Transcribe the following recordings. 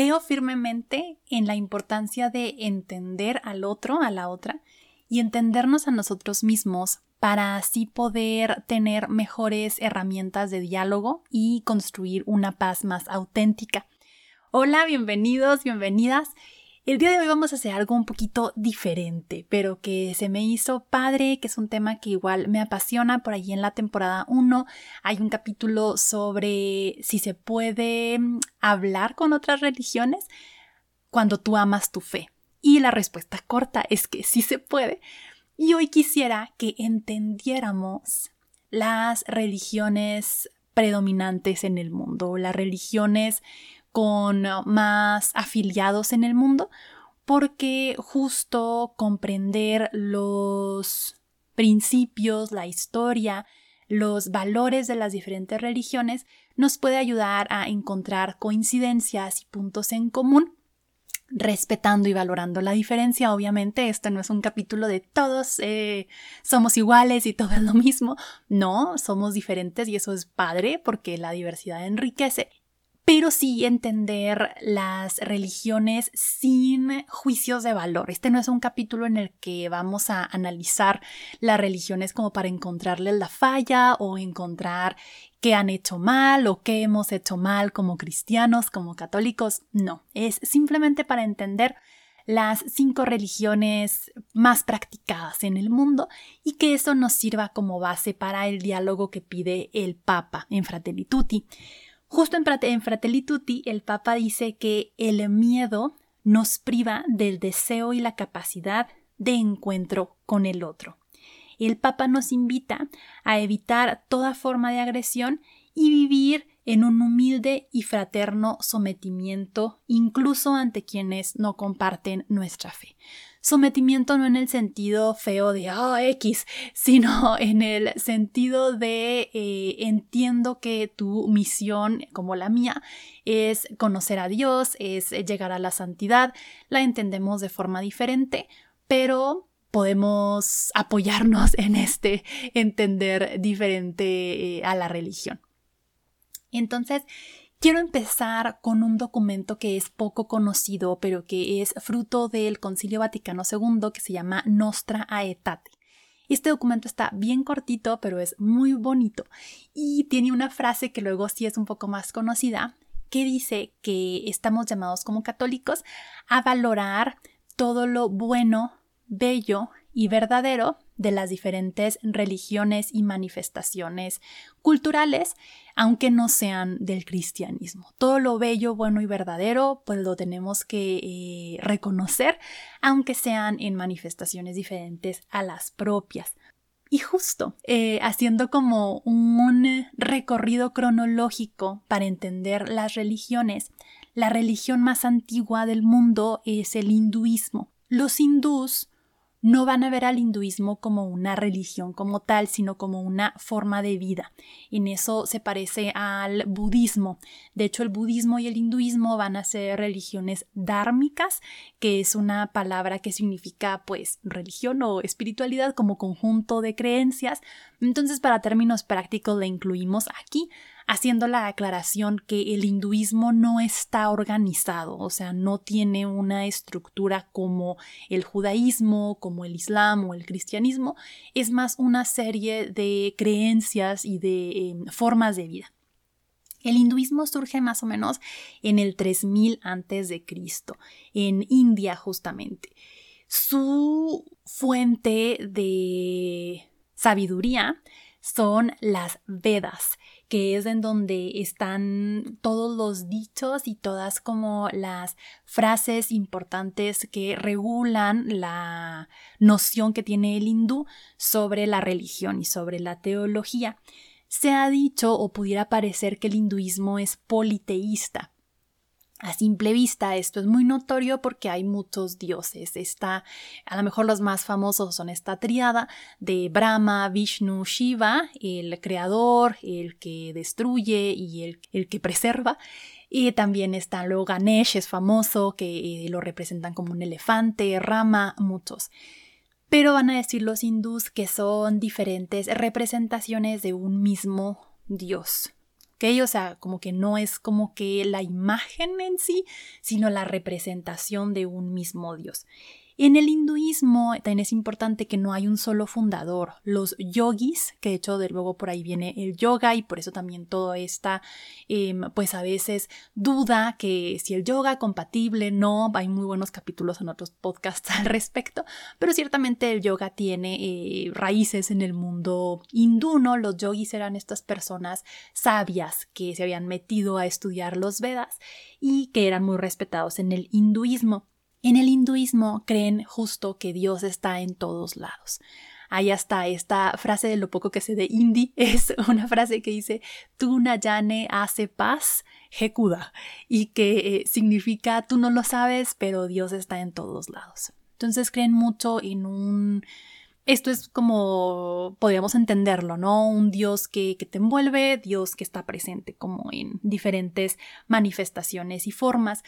Creo firmemente en la importancia de entender al otro, a la otra, y entendernos a nosotros mismos para así poder tener mejores herramientas de diálogo y construir una paz más auténtica. Hola, bienvenidos, bienvenidas. El día de hoy vamos a hacer algo un poquito diferente, pero que se me hizo padre, que es un tema que igual me apasiona. Por allí en la temporada 1 hay un capítulo sobre si se puede mm, hablar con otras religiones cuando tú amas tu fe. Y la respuesta corta es que sí se puede. Y hoy quisiera que entendiéramos las religiones predominantes en el mundo, las religiones con más afiliados en el mundo, porque justo comprender los principios, la historia, los valores de las diferentes religiones nos puede ayudar a encontrar coincidencias y puntos en común respetando y valorando la diferencia. Obviamente, este no es un capítulo de todos eh, somos iguales y todo es lo mismo. No, somos diferentes y eso es padre porque la diversidad enriquece pero sí entender las religiones sin juicios de valor. Este no es un capítulo en el que vamos a analizar las religiones como para encontrarles la falla o encontrar qué han hecho mal o qué hemos hecho mal como cristianos, como católicos. No, es simplemente para entender las cinco religiones más practicadas en el mundo y que eso nos sirva como base para el diálogo que pide el Papa en Fratelli Tutti. Justo en, Fratelli Tutti, el Papa dice que el miedo nos priva del deseo y la capacidad de encuentro con el otro. El Papa nos invita a evitar toda forma de agresión y vivir en un humilde y fraterno sometimiento incluso ante quienes no comparten nuestra fe. Sometimiento no en el sentido feo de ah, X, sino en el sentido de eh, entiendo que tu misión, como la mía, es conocer a Dios, es llegar a la santidad, la entendemos de forma diferente, pero podemos apoyarnos en este entender diferente eh, a la religión. Entonces, Quiero empezar con un documento que es poco conocido, pero que es fruto del Concilio Vaticano II, que se llama Nostra Aetate. Este documento está bien cortito, pero es muy bonito y tiene una frase que luego sí es un poco más conocida, que dice que estamos llamados como católicos a valorar todo lo bueno, bello y verdadero de las diferentes religiones y manifestaciones culturales, aunque no sean del cristianismo. Todo lo bello, bueno y verdadero, pues lo tenemos que eh, reconocer, aunque sean en manifestaciones diferentes a las propias. Y justo, eh, haciendo como un recorrido cronológico para entender las religiones, la religión más antigua del mundo es el hinduismo. Los hindús no van a ver al hinduismo como una religión como tal, sino como una forma de vida. En eso se parece al budismo. De hecho, el budismo y el hinduismo van a ser religiones dármicas, que es una palabra que significa pues religión o espiritualidad como conjunto de creencias. Entonces, para términos prácticos, le incluimos aquí haciendo la aclaración que el hinduismo no está organizado, o sea, no tiene una estructura como el judaísmo, como el islam o el cristianismo, es más una serie de creencias y de em, formas de vida. El hinduismo surge más o menos en el 3000 antes de Cristo, en India justamente. Su fuente de sabiduría son las Vedas, que es en donde están todos los dichos y todas como las frases importantes que regulan la noción que tiene el hindú sobre la religión y sobre la teología. Se ha dicho o pudiera parecer que el hinduismo es politeísta. A simple vista esto es muy notorio porque hay muchos dioses. Está, a lo mejor los más famosos son esta triada de Brahma, Vishnu, Shiva, el creador, el que destruye y el, el que preserva. Y también está luego Ganesh, es famoso, que eh, lo representan como un elefante, Rama, muchos. Pero van a decir los hindús que son diferentes representaciones de un mismo dios. O sea, como que no es como que la imagen en sí, sino la representación de un mismo Dios. En el hinduismo también es importante que no hay un solo fundador. Los yogis, que de hecho de luego por ahí viene el yoga y por eso también todo esta, em, pues a veces duda que si el yoga compatible, no, hay muy buenos capítulos en otros podcasts al respecto, pero ciertamente el yoga tiene eh, raíces en el mundo hindú, ¿no? Los yogis eran estas personas sabias que se habían metido a estudiar los Vedas y que eran muy respetados en el hinduismo. En el hinduismo creen justo que Dios está en todos lados. Ahí está esta frase de lo poco que sé de hindi, es una frase que dice tú nayane hace paz, jekuda, y que eh, significa tú no lo sabes, pero Dios está en todos lados. Entonces creen mucho en un esto es como podríamos entenderlo, ¿no? Un Dios que, te envuelve, Dios que está presente como en diferentes manifestaciones y formas.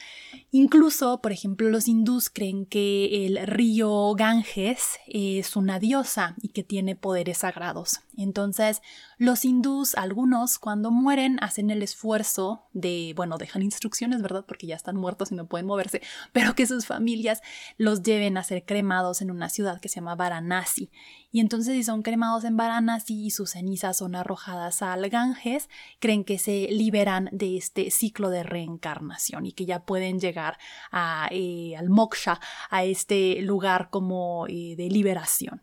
Incluso, por ejemplo, los hindús creen que el río Ganges es una diosa y que tiene poderes sagrados. Entonces, los hindús, algunos, cuando mueren, hacen el esfuerzo de, bueno, dejan instrucciones, ¿verdad? Porque ya están muertos y no pueden moverse, pero que sus familias los lleven a ser cremados en una ciudad que se llama Varanasi. Y entonces, si son cremados en Varanasi y sus cenizas son arrojadas al Ganges, creen que se liberan de este ciclo de reencarnación y que ya pueden llegar a, eh, al moksha, a este lugar como eh, de liberación.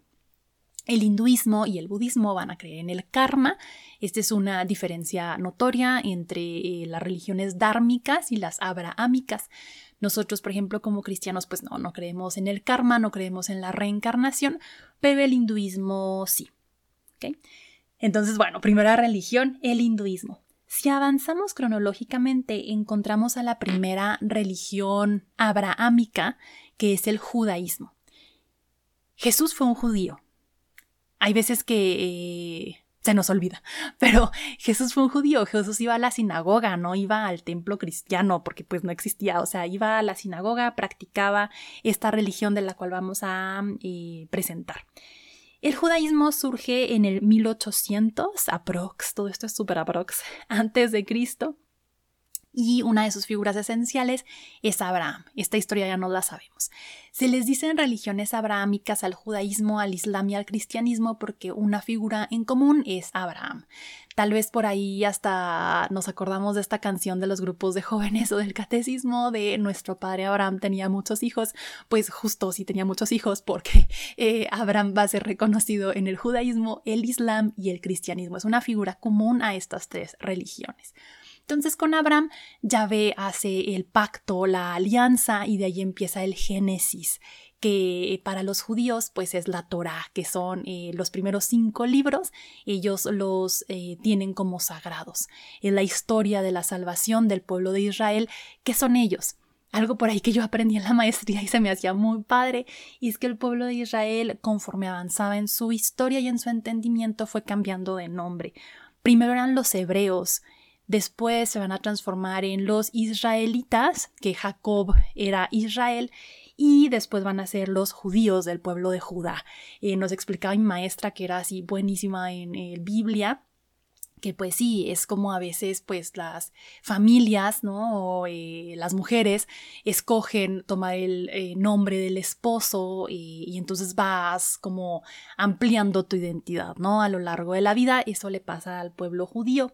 El hinduismo y el budismo van a creer en el karma. Esta es una diferencia notoria entre eh, las religiones dármicas y las abrahámicas. Nosotros, por ejemplo, como cristianos, pues no, no creemos en el karma, no creemos en la reencarnación, pero el hinduismo sí. Entonces, bueno, primera religión, el hinduismo. Si avanzamos cronológicamente, encontramos a la primera religión abrahámica, que es el judaísmo. Jesús fue un judío, hay veces que eh, se nos olvida, pero Jesús fue un judío, Jesús iba a la sinagoga, no iba al templo cristiano porque pues no existía, o sea, iba a la sinagoga, practicaba esta religión de la cual vamos a eh, presentar. El judaísmo surge en el 1800, aprox, todo esto es súper aprox, antes de Cristo, y una de sus figuras esenciales es Abraham. Esta historia ya no la sabemos. Se les dicen religiones abrahámicas al judaísmo, al islam y al cristianismo porque una figura en común es Abraham. Tal vez por ahí hasta nos acordamos de esta canción de los grupos de jóvenes o del catecismo de nuestro padre Abraham tenía muchos hijos, pues justo sí tenía muchos hijos porque eh, Abraham va a ser reconocido en el judaísmo, el islam y el cristianismo. Es una figura común a estas tres religiones. Entonces con Abraham Yahvé hace el pacto, la alianza y de ahí empieza el Génesis que para los judíos pues es la Torah, que son eh, los primeros cinco libros, ellos los eh, tienen como sagrados. Es la historia de la salvación del pueblo de Israel, que son ellos. Algo por ahí que yo aprendí en la maestría y se me hacía muy padre, y es que el pueblo de Israel, conforme avanzaba en su historia y en su entendimiento, fue cambiando de nombre. Primero eran los hebreos, Después se van a transformar en los israelitas, que Jacob era Israel, y después van a ser los judíos del pueblo de Judá. Eh, nos explicaba mi maestra que era así buenísima en eh, Biblia que pues sí, es como a veces pues las familias, ¿no? O eh, las mujeres escogen tomar el nombre del esposo y, y, entonces vas como ampliando tu identidad, ¿no? A lo largo de la vida, eso le pasa al pueblo judío.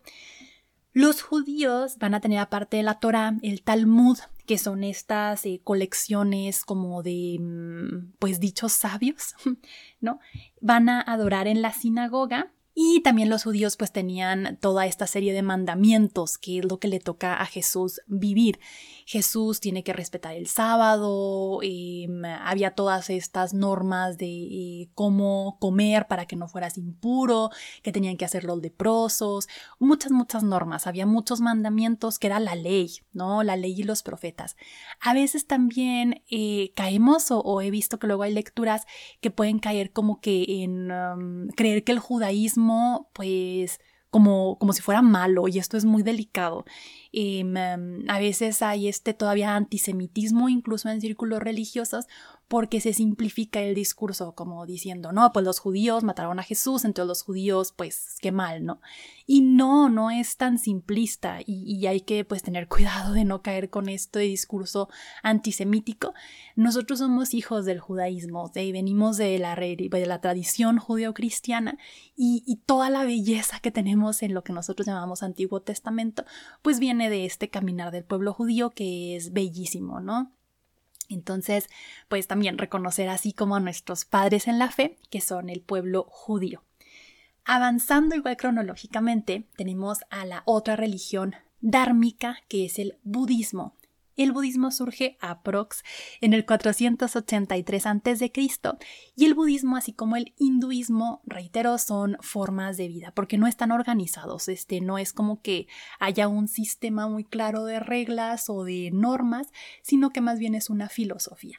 Los judíos van a tener aparte de la Torah el Talmud, que son estas eh, colecciones como de, mm, pues, dichos sabios, ¿no? Van a adorar en la sinagoga Y también los judíos pues tenían toda esta serie de mandamientos, que es lo que le toca a Jesús vivir. Jesús tiene que respetar el sábado, em, había todas estas normas de eh, cómo comer para que no fueras impuro, que tenían que hacer los leprosos, muchas, muchas normas, había muchos mandamientos que era la ley, ¿no? La ley y los profetas. A veces también eh, caemos o, he visto que luego hay lecturas que pueden caer como que en um, creer que el judaísmo pues como, como si fuera malo y esto es muy delicado. Em, a veces hay este todavía antisemitismo incluso en círculos religiosos porque se simplifica el discurso como diciendo, no, pues los judíos mataron a Jesús, entre los judíos, pues qué mal, ¿no? Y no, no es tan simplista y, hay que pues tener cuidado de no caer con este discurso antisemítico. Nosotros somos hijos del judaísmo, de, venimos de la, de la tradición judeocristiana y, y toda la belleza que tenemos en lo que nosotros llamamos Antiguo Testamento, pues viene de este caminar del pueblo judío que es bellísimo, ¿no? Entonces, pues también reconocer así como a nuestros padres en la fe, que son el pueblo judío. Avanzando igual cronológicamente, tenemos a la otra religión dármica, que es el budismo. El budismo surge aprox en el 483 a.C. y el budismo, así como el hinduismo, reitero, son formas de vida porque no están organizados. Este no es como que haya un sistema muy claro de reglas o de normas, sino que más bien es una filosofía.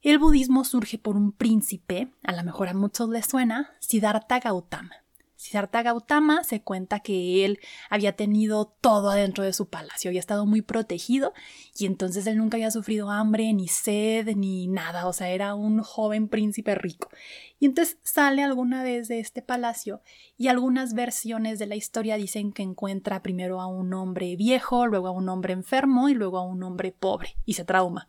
El budismo surge por un príncipe, a lo mejor a muchos les suena, Siddhartha Gautama. Siddhartha Gautama se cuenta que él había tenido todo adentro de su palacio, había estado muy protegido y entonces él nunca había sufrido hambre, ni sed, ni nada, o sea, era un joven príncipe rico. Y entonces sale alguna vez de este palacio y algunas versiones de la historia dicen que encuentra primero a un hombre viejo, luego a un hombre enfermo y luego a un hombre pobre y se trauma.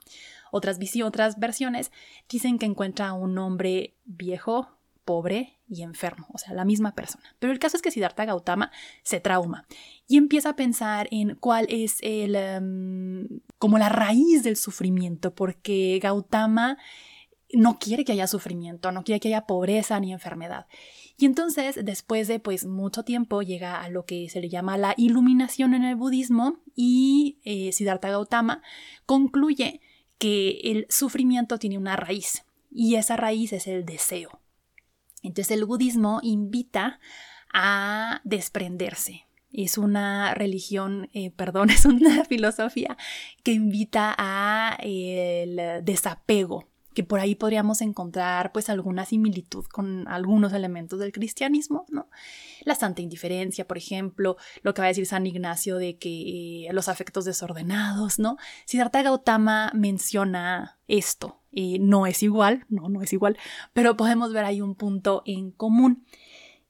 Otras, otras versiones dicen que encuentra a un hombre viejo, pobre y enfermo, o sea, la misma persona. Pero el caso es que Siddhartha Gautama se trauma y empieza a pensar en cuál es el em, como la raíz del sufrimiento, porque Gautama no quiere que haya sufrimiento, no quiere que haya pobreza ni enfermedad. Y entonces, después de pues mucho tiempo, llega a lo que se le llama la iluminación en el budismo y eh, Siddhartha Gautama concluye que el sufrimiento tiene una raíz y esa raíz es el deseo. Entonces el budismo invita a desprenderse. Es una religión, eh, perdón, es una filosofía que invita a el desapego, que por ahí podríamos encontrar pues alguna similitud con algunos elementos del cristianismo, ¿no? La santa indiferencia, por ejemplo, lo que va a decir San Ignacio de que eh, los afectos desordenados, ¿no? Siddhartha Gautama menciona esto, no es igual, no, no es igual, pero podemos ver ahí un punto en común.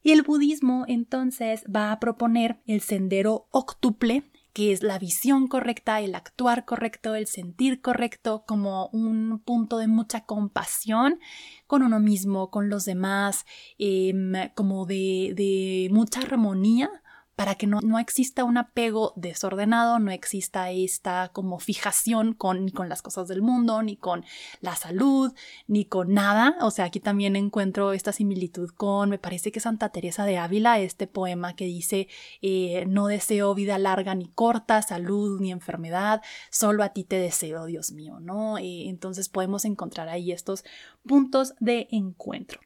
Y el budismo entonces va a proponer el sendero octuple, que es la visión correcta, el actuar correcto, el sentir correcto, como un punto de mucha compasión con uno mismo, con los demás, em, como de, de mucha armonía para que no, no, exista un apego desordenado, no exista esta como fijación con, ni con las cosas del mundo, ni con la salud, ni con nada. O sea, aquí también encuentro esta similitud con, me parece que Santa Teresa de Ávila, este poema que dice, eh, no deseo vida larga ni corta, salud ni enfermedad, solo a ti te deseo, Dios mío, ¿no? Eh, entonces podemos encontrar ahí estos puntos de encuentro.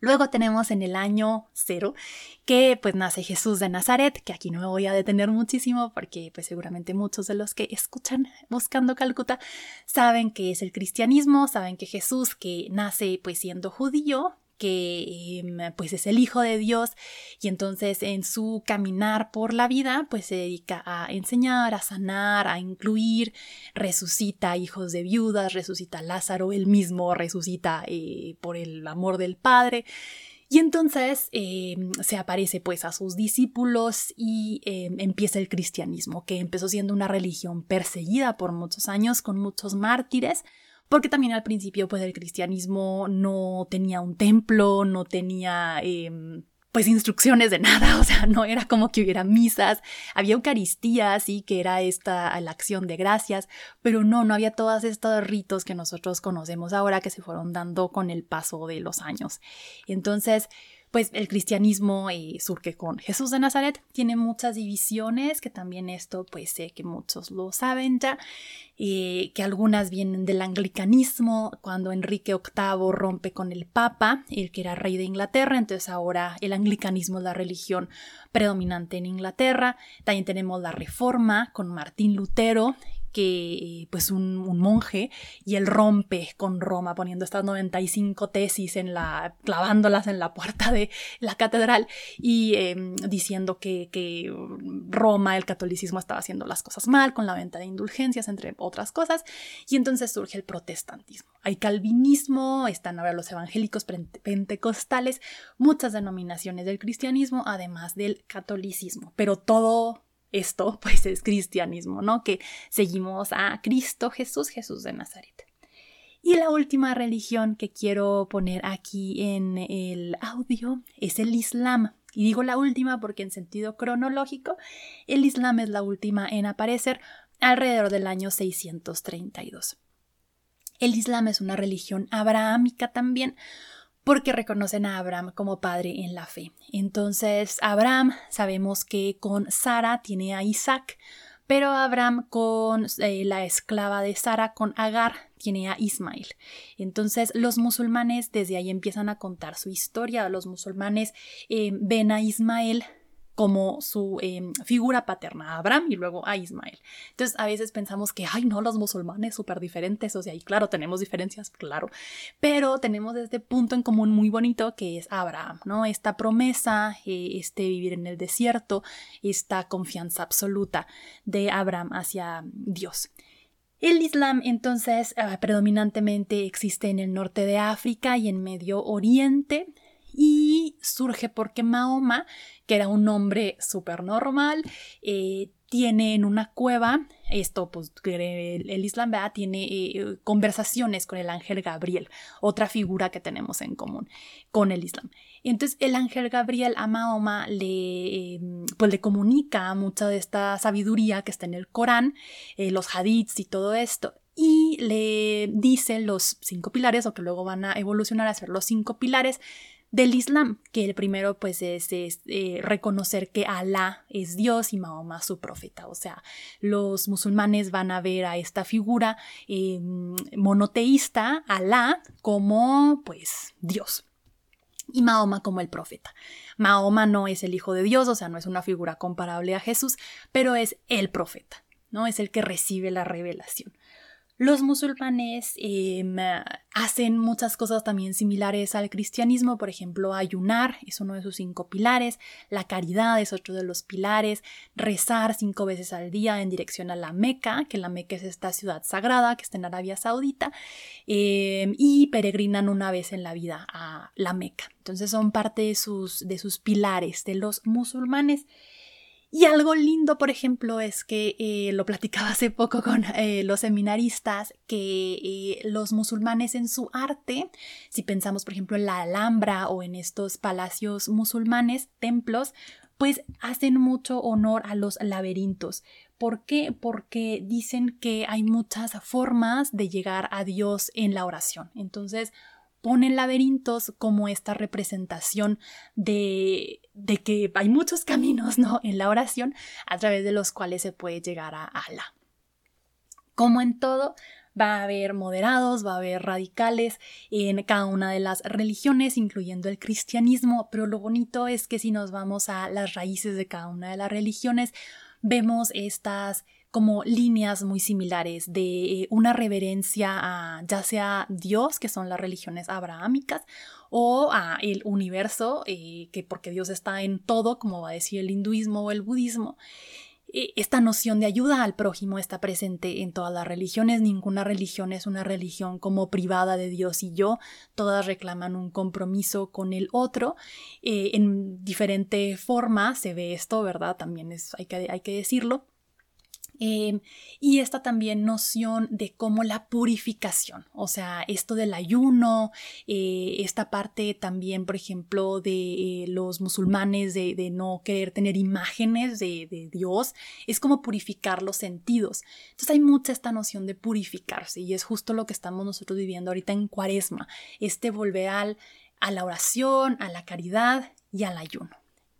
Luego tenemos en el año cero que pues nace Jesús de Nazaret, que aquí no me voy a detener muchísimo porque pues seguramente muchos de los que escuchan buscando Calcuta saben que es el cristianismo, saben que Jesús que nace pues siendo judío, que em, pues es el hijo de Dios y entonces en su caminar por la vida pues se dedica a enseñar, a sanar, a incluir, resucita hijos de viudas, resucita Lázaro, él mismo resucita eh, por el amor del Padre. Y entonces em, se aparece pues a sus discípulos y em, empieza el cristianismo, que empezó siendo una religión perseguida por muchos años con muchos mártires, porque también al principio pues el cristianismo no tenía un templo, no tenía em, pues instrucciones de nada, o sea, no era como que hubiera misas, había Eucaristía, sí, que era esta la acción de gracias, pero no, no había todos estos ritos que nosotros conocemos ahora que se fueron dando con el paso de los años. Entonces, pues el cristianismo eh, surge con Jesús de Nazaret, tiene muchas divisiones, que también esto pues sé que muchos lo saben ya, eh, que algunas vienen del anglicanismo, cuando Enrique VIII rompe con el Papa, el que era rey de Inglaterra, entonces ahora el anglicanismo es la religión predominante en Inglaterra, también tenemos la Reforma con Martín Lutero, que pues un, monje y él rompe con Roma poniendo estas 95 tesis en la clavándolas en la puerta de la catedral y em, diciendo que, que, Roma el catolicismo estaba haciendo las cosas mal con la venta de indulgencias entre otras cosas. Y entonces surge el protestantismo. Hay calvinismo están ahora los evangélicos pentecostales muchas denominaciones del cristianismo además del catolicismo. Pero todo esto pues es cristianismo, ¿no? Que seguimos a Cristo Jesús, Jesús de Nazaret. Y la última religión que quiero poner aquí en el audio es el Islam. Y digo la última porque en sentido cronológico, el Islam es la última en aparecer alrededor del año 632. El Islam es una religión abrahámica también, porque reconocen a Abraham como padre en la fe. Entonces, Abraham sabemos que con Sara tiene a Isaac, pero Abraham con eh, la esclava de Sara, con Agar, tiene a Ismael. Entonces los musulmanes desde ahí empiezan a contar su historia. Los musulmanes eh, ven a Ismael como su em, figura paterna, Abraham y luego a Ismael. Entonces a veces pensamos que, ay, no, los musulmanes súper diferentes, o sea, y claro, tenemos diferencias, claro, pero tenemos este punto en común muy bonito que es Abraham, ¿no? Esta promesa, eh, este vivir en el desierto, esta confianza absoluta de Abraham hacia Dios. El Islam entonces ah, predominantemente existe en el norte de África y en Medio Oriente y surge porque Mahoma, que era un hombre súper normal, eh, tiene en una cueva, esto pues el, Islam tiene eh, conversaciones con el ángel Gabriel, otra figura que tenemos en común con el Islam. Entonces el ángel Gabriel a Mahoma le, em, pues, le comunica mucha de esta sabiduría que está en el Corán, eh, los hadiths y todo esto, y le dice los cinco pilares, o que luego van a evolucionar a ser los cinco pilares del Islam, que el primero pues es, eh, reconocer que Alá es Dios y Mahoma su profeta. O sea, los musulmanes van a ver a esta figura em, monoteísta, Alá, como pues Dios y Mahoma como el profeta. Mahoma no es el hijo de Dios, o sea, no es una figura comparable a Jesús, pero es el profeta, ¿no? Es el que recibe la revelación. Los musulmanes em, hacen muchas cosas también similares al cristianismo, por ejemplo, ayunar es uno de sus cinco pilares, la caridad es otro de los pilares, rezar cinco veces al día en dirección a la Meca, que la Meca es esta ciudad sagrada que está en Arabia Saudita, em, y peregrinan una vez en la vida a la Meca. Entonces son parte de sus, de sus pilares de los musulmanes. Y algo lindo, por ejemplo, es que eh, lo platicaba hace poco con eh, los seminaristas, que eh, los musulmanes en su arte, si pensamos, por ejemplo, en la Alhambra o en estos palacios musulmanes, templos, pues hacen mucho honor a los laberintos. ¿Por qué? Porque dicen que hay muchas formas de llegar a Dios en la oración. Entonces, ponen laberintos como esta representación de, de que hay muchos caminos ¿no? en la oración a través de los cuales se puede llegar a Allah. Como en todo, va a haber moderados, va a haber radicales en cada una de las religiones, incluyendo el cristianismo, pero lo bonito es que si nos vamos a las raíces de cada una de las religiones, vemos estas como líneas muy similares de una reverencia a ya sea Dios, que son las religiones abrahámicas, o a el universo, eh, que porque Dios está en todo, como va a decir el hinduismo o el budismo. Eh, esta noción de ayuda al prójimo está presente en todas las religiones. Ninguna religión es una religión como privada de Dios y yo. Todas reclaman un compromiso con el otro. Eh, en diferente forma se ve esto, ¿verdad? También es, hay, que, hay que decirlo. Em, y esta también noción de cómo la purificación, o sea, esto del ayuno, eh, esta parte también, por ejemplo, de eh, los musulmanes de, no querer tener imágenes de, de, Dios, es como purificar los sentidos. Entonces hay mucha esta noción de purificarse y es justo lo que estamos nosotros viviendo ahorita en cuaresma, este volver al a la oración, a la caridad y al ayuno.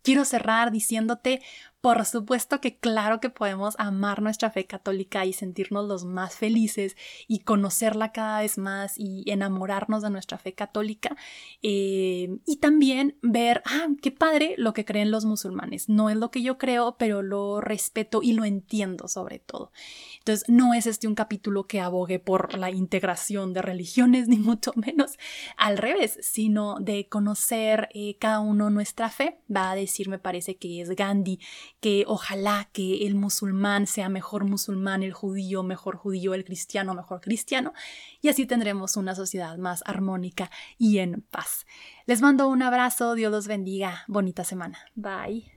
Quiero cerrar diciéndote por supuesto que claro que podemos amar nuestra fe católica y sentirnos los más felices y conocerla cada vez más y enamorarnos de nuestra fe católica eh, y también ver, ah, qué padre lo que creen los musulmanes. No es lo que yo creo, pero lo respeto y lo entiendo sobre todo. Entonces, no es este un capítulo que abogue por la integración de religiones, ni mucho menos al revés, sino de conocer eh, cada uno nuestra fe. Va a decir, me parece que es Gandhi, que ojalá que el musulmán sea mejor musulmán, el judío mejor judío, el cristiano mejor cristiano, y así tendremos una sociedad más armónica y en paz. Les mando un abrazo, Dios los bendiga, bonita semana. Bye.